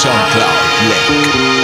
SoundCloud link.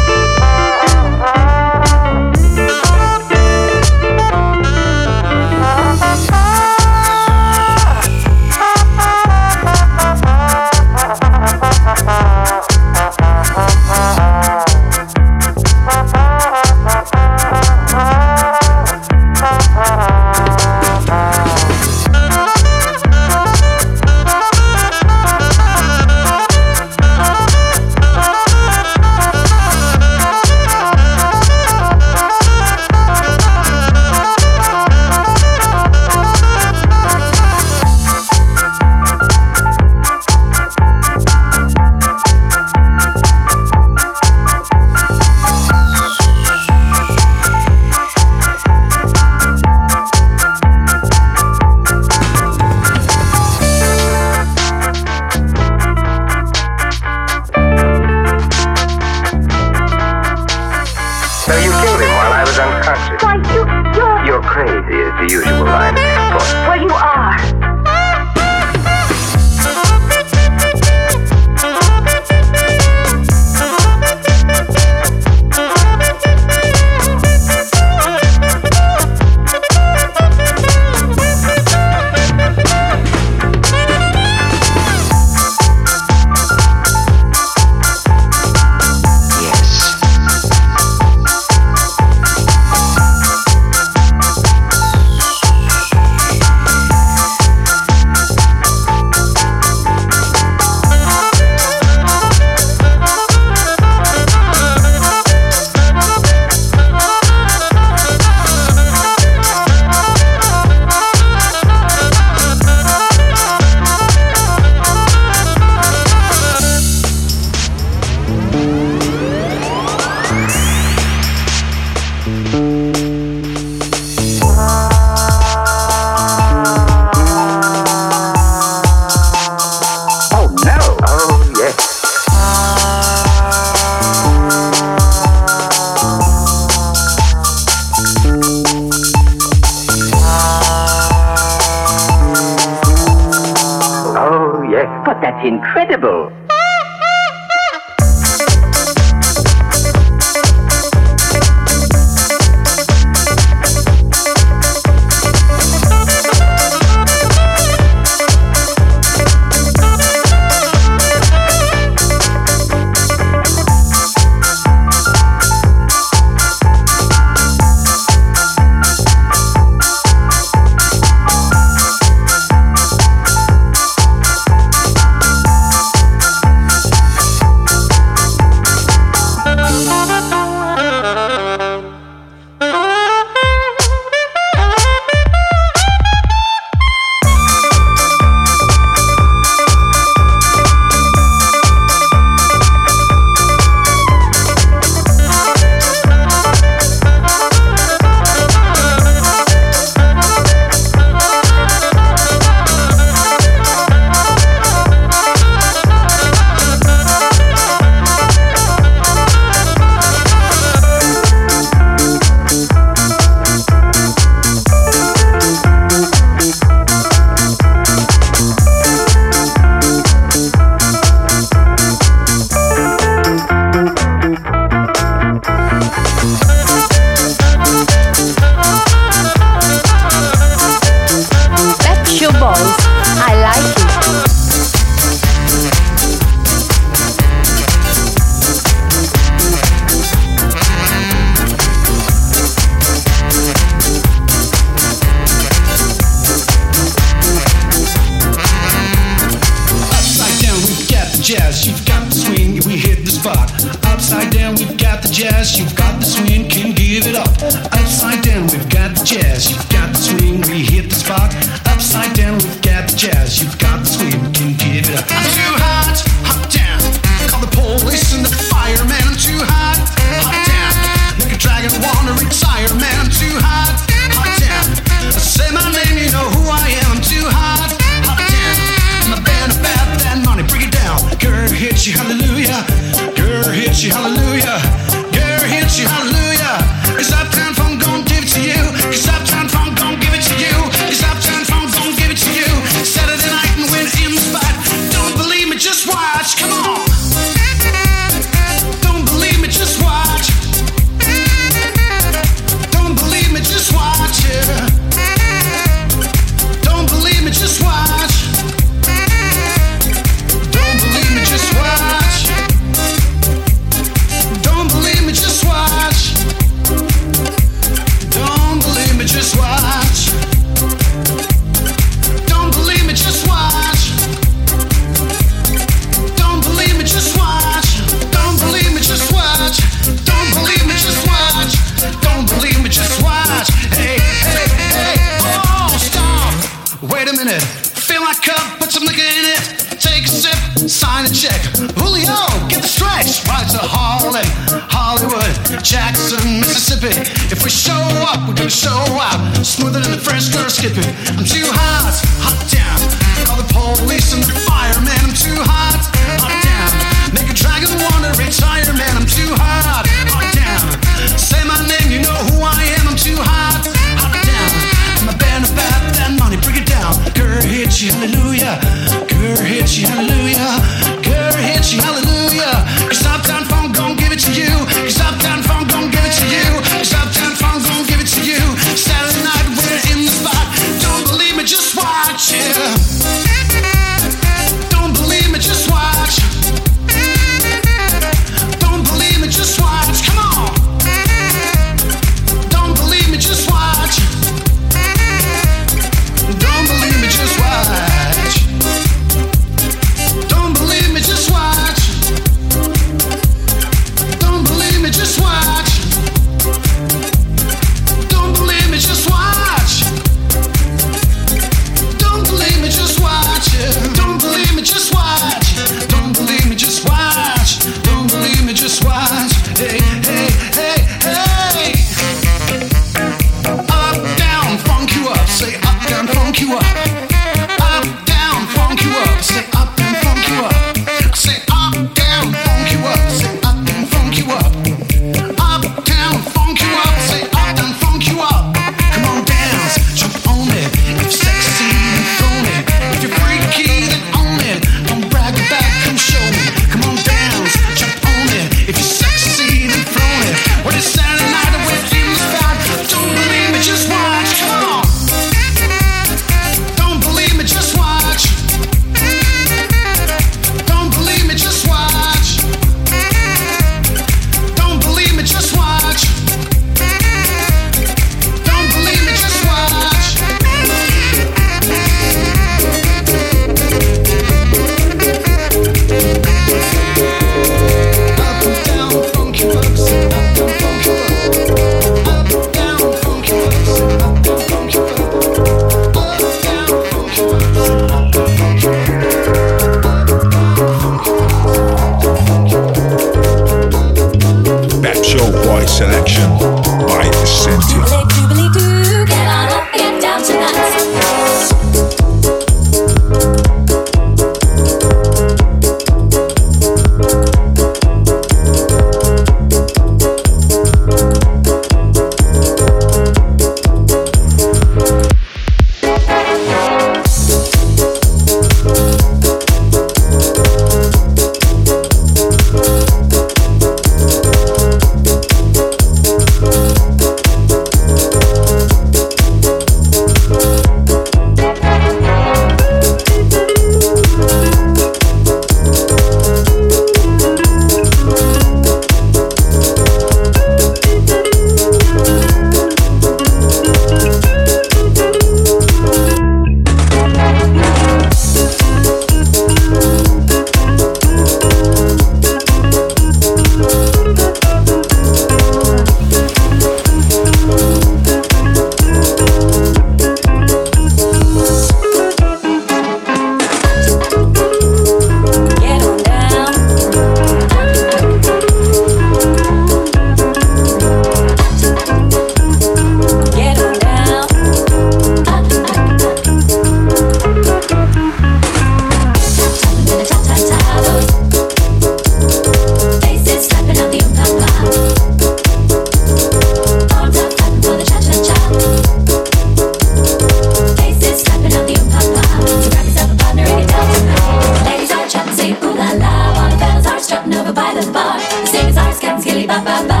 scat, skilly, ba, ba, ba.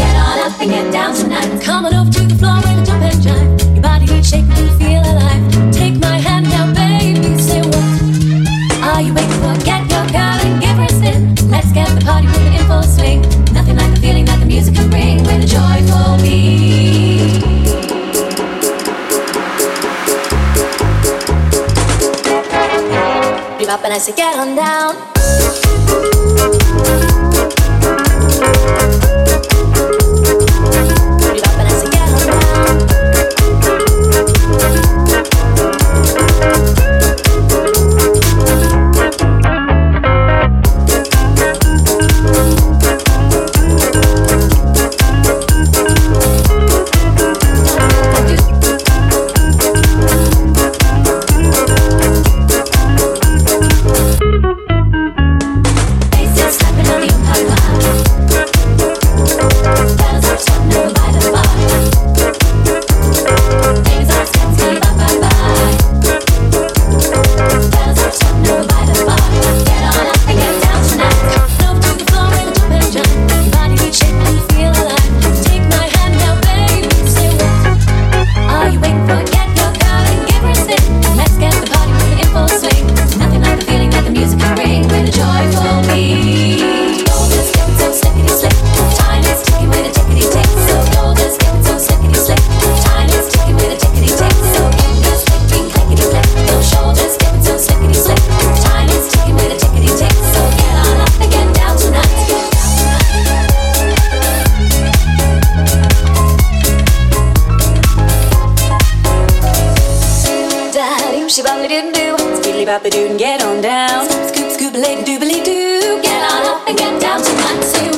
Get on up and get down tonight. Come on over to the floor and jump and jive. Your body heat shake and feel alive. Take my hand now, baby, say what? Are you waiting for? Get your girl and give her a spin. Let's get the party moving in full swing. Nothing like the feeling that the music can bring with a joyful beat. Up and I say, get on down. Daddy, she bobbly didn't do. Skiddly boppy doo get on down. Scoop, scoop, scoop, doobly doo. Get on up and get down tonight. Say whoa.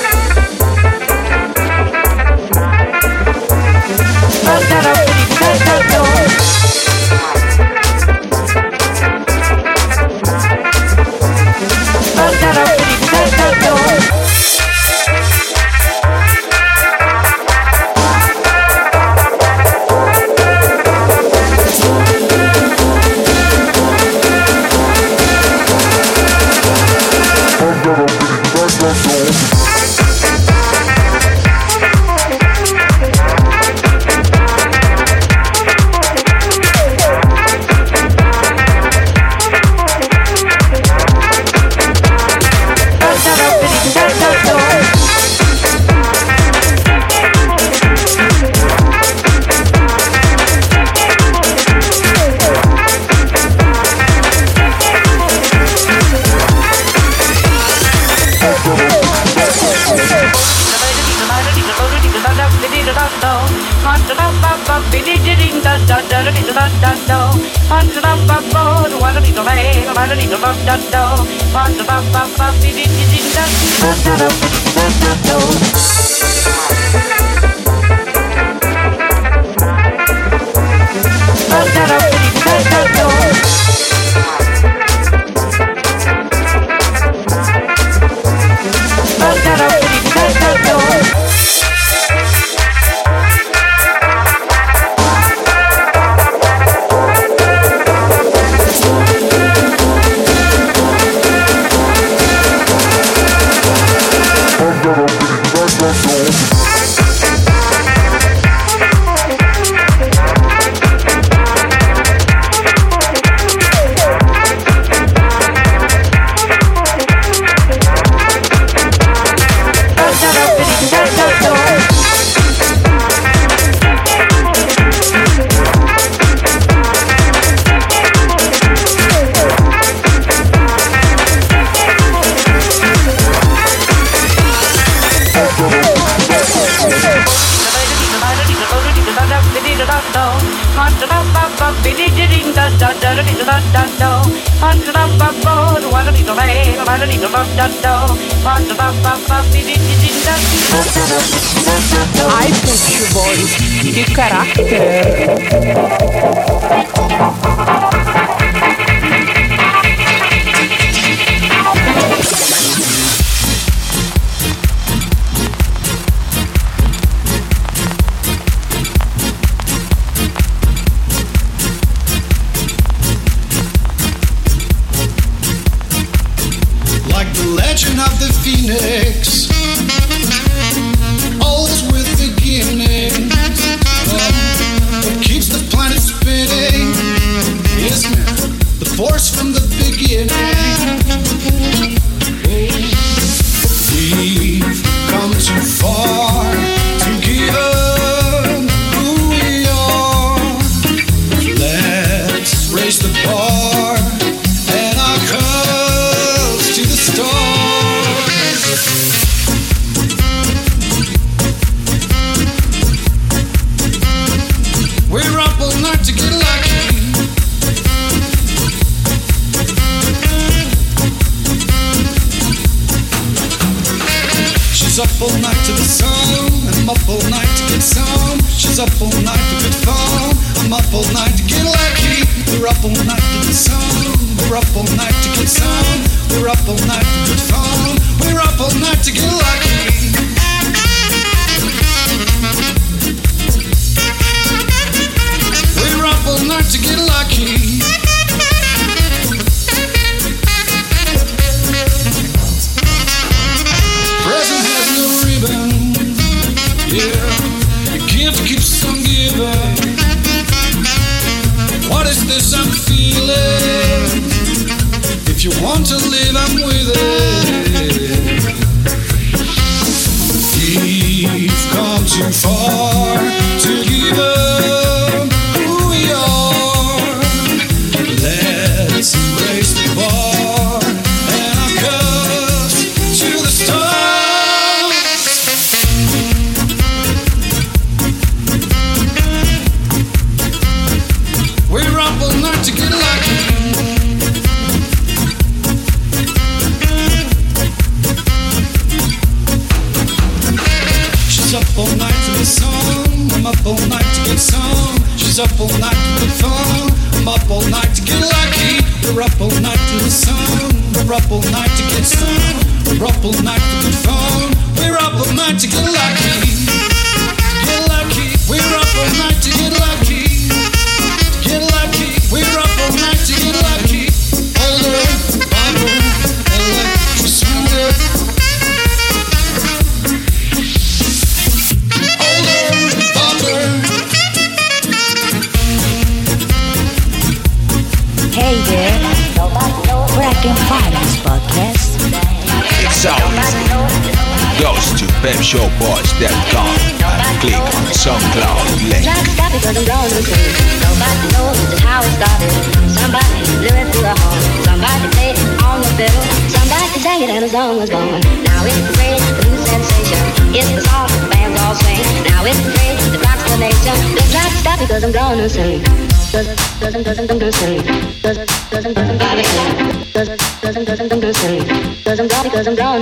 da da da da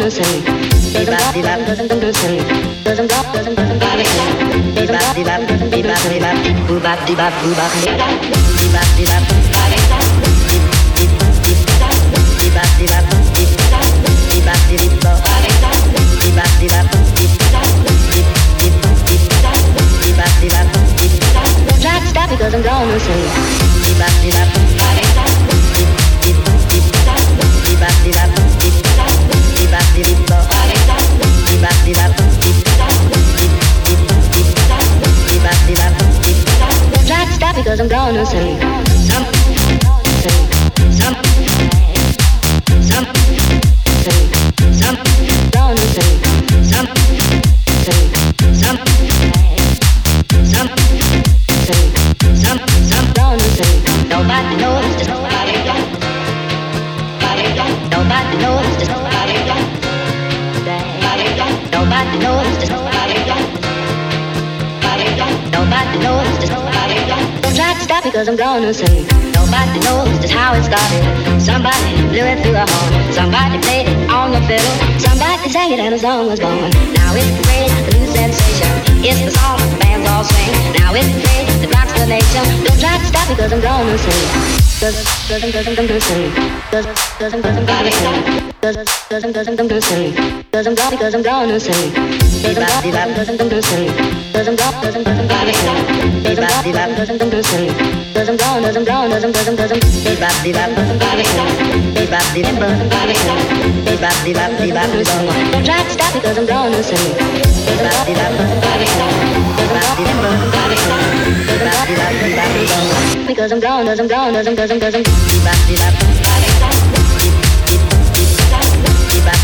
listen. Doesn't bop, Stop because I'm gone missing. Cause, cause I'm, cause I'm gonna sing. Cause, cause I'm, cause I'm gonna sing. Cause, cause I'm, cause I'm gonna sing. Cause I'm gonna, because I'm gonna sing. Cause I'm gonna, because I'm gonna sing. Cause I'm gonna, because I'm gonna sing. Cause I'm gonna, because I'm gonna. Cause I'm gonna, cause I'm gonna, cause I'm, cause I'm, cause I'm, cause I'm gonna sing. Don't try to stop because I'm gonna sing. Cause I'm gonna, because I'm gone, because I'm gone, because I'm, because I'm, because I'm,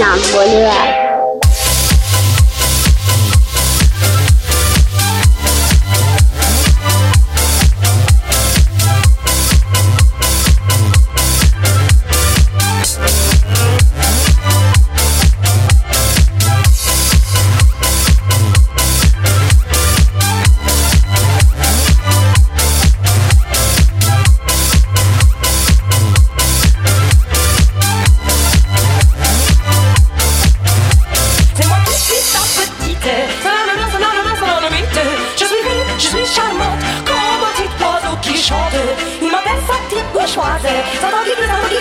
نعم، 風届きくさ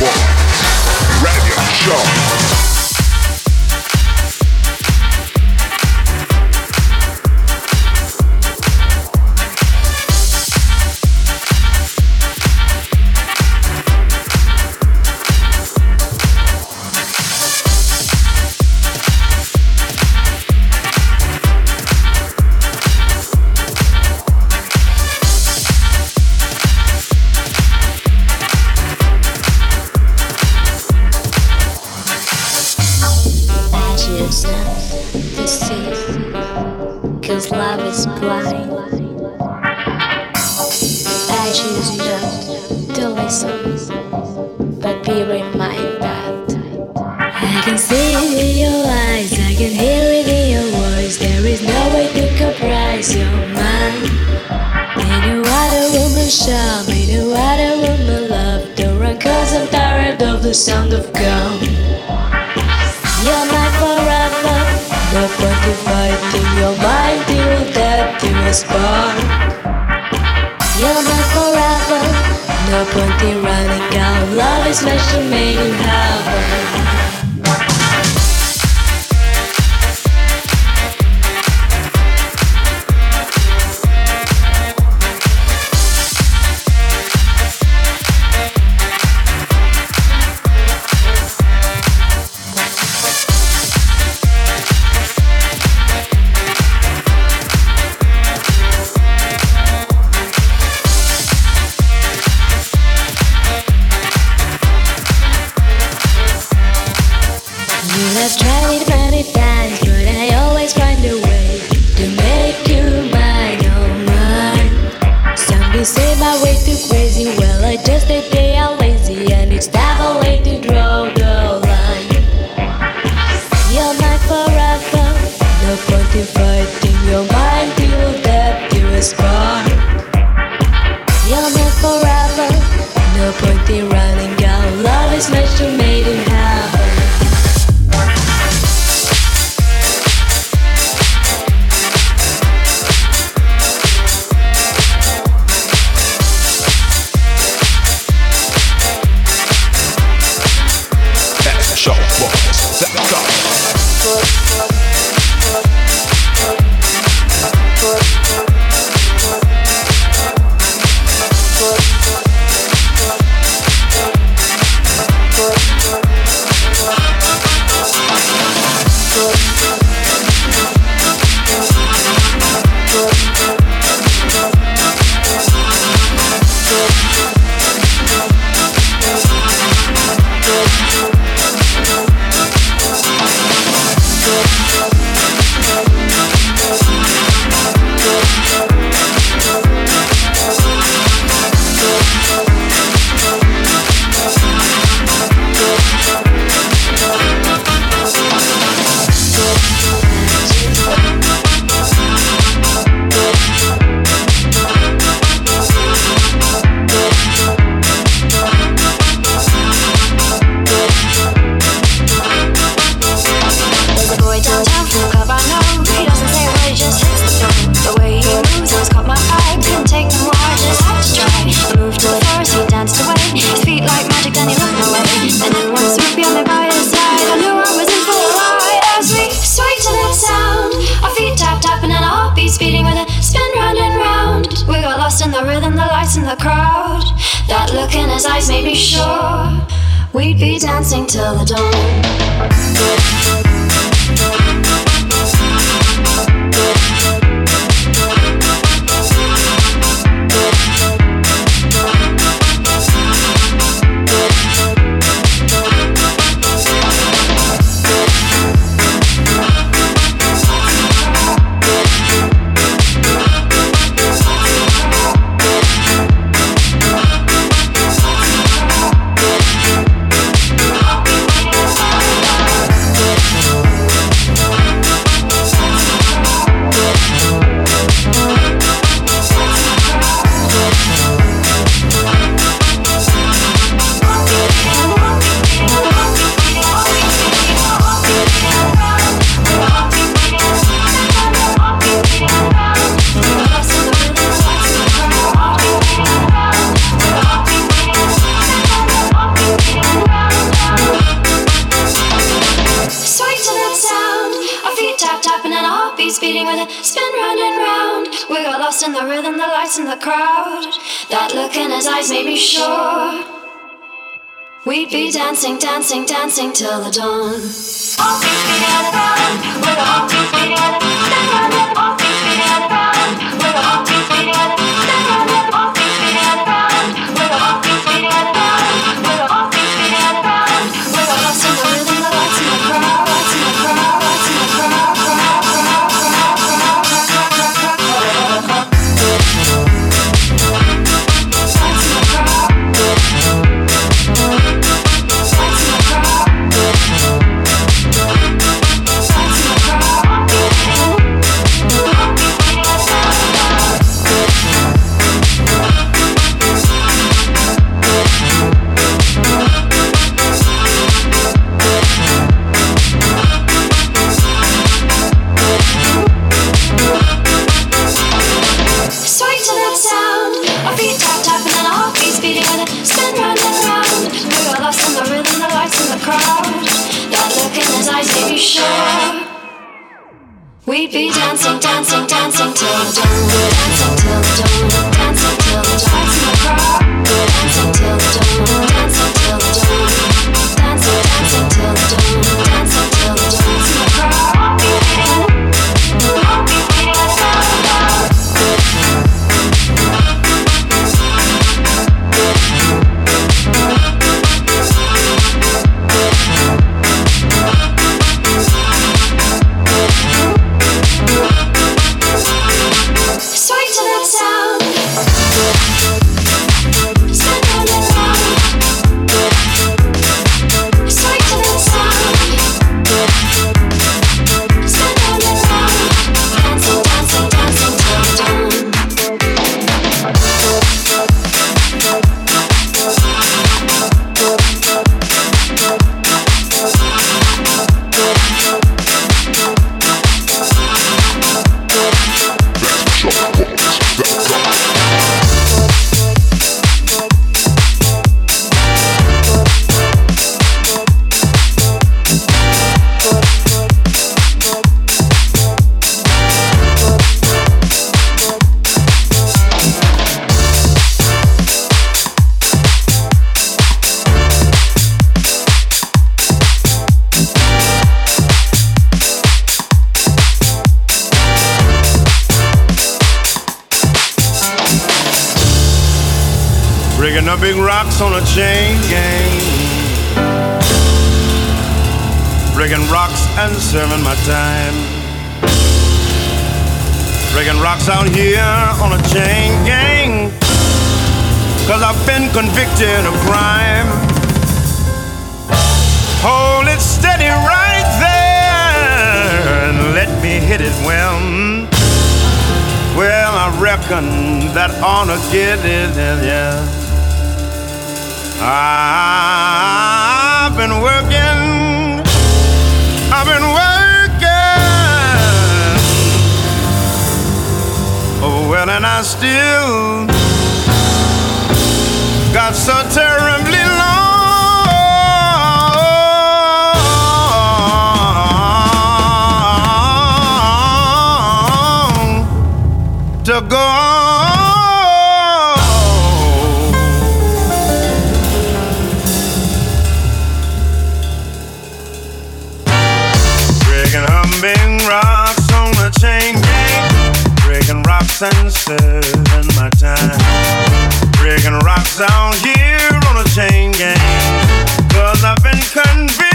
One Radio Show. look in his eyes made me sure we'd be dancing till the dawn. be dancing, dancing, dancing till the dawn. All feet be on the ground, we're all feet. chain gang. Breaking rocks and serving my time. Breaking rocks out here on a chain gang. Cause I've been convicted of crime. Hold it steady right there and let me hit it well. Well, I reckon that ought to get it, yeah. I've been working, I've been working. Oh, well, and I still got so terribly. serving my time. Breaking rocks down here on a chain gang. i I've been convinced.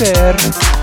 placer.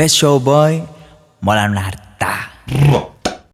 Pet Show Boy, Mola Nart.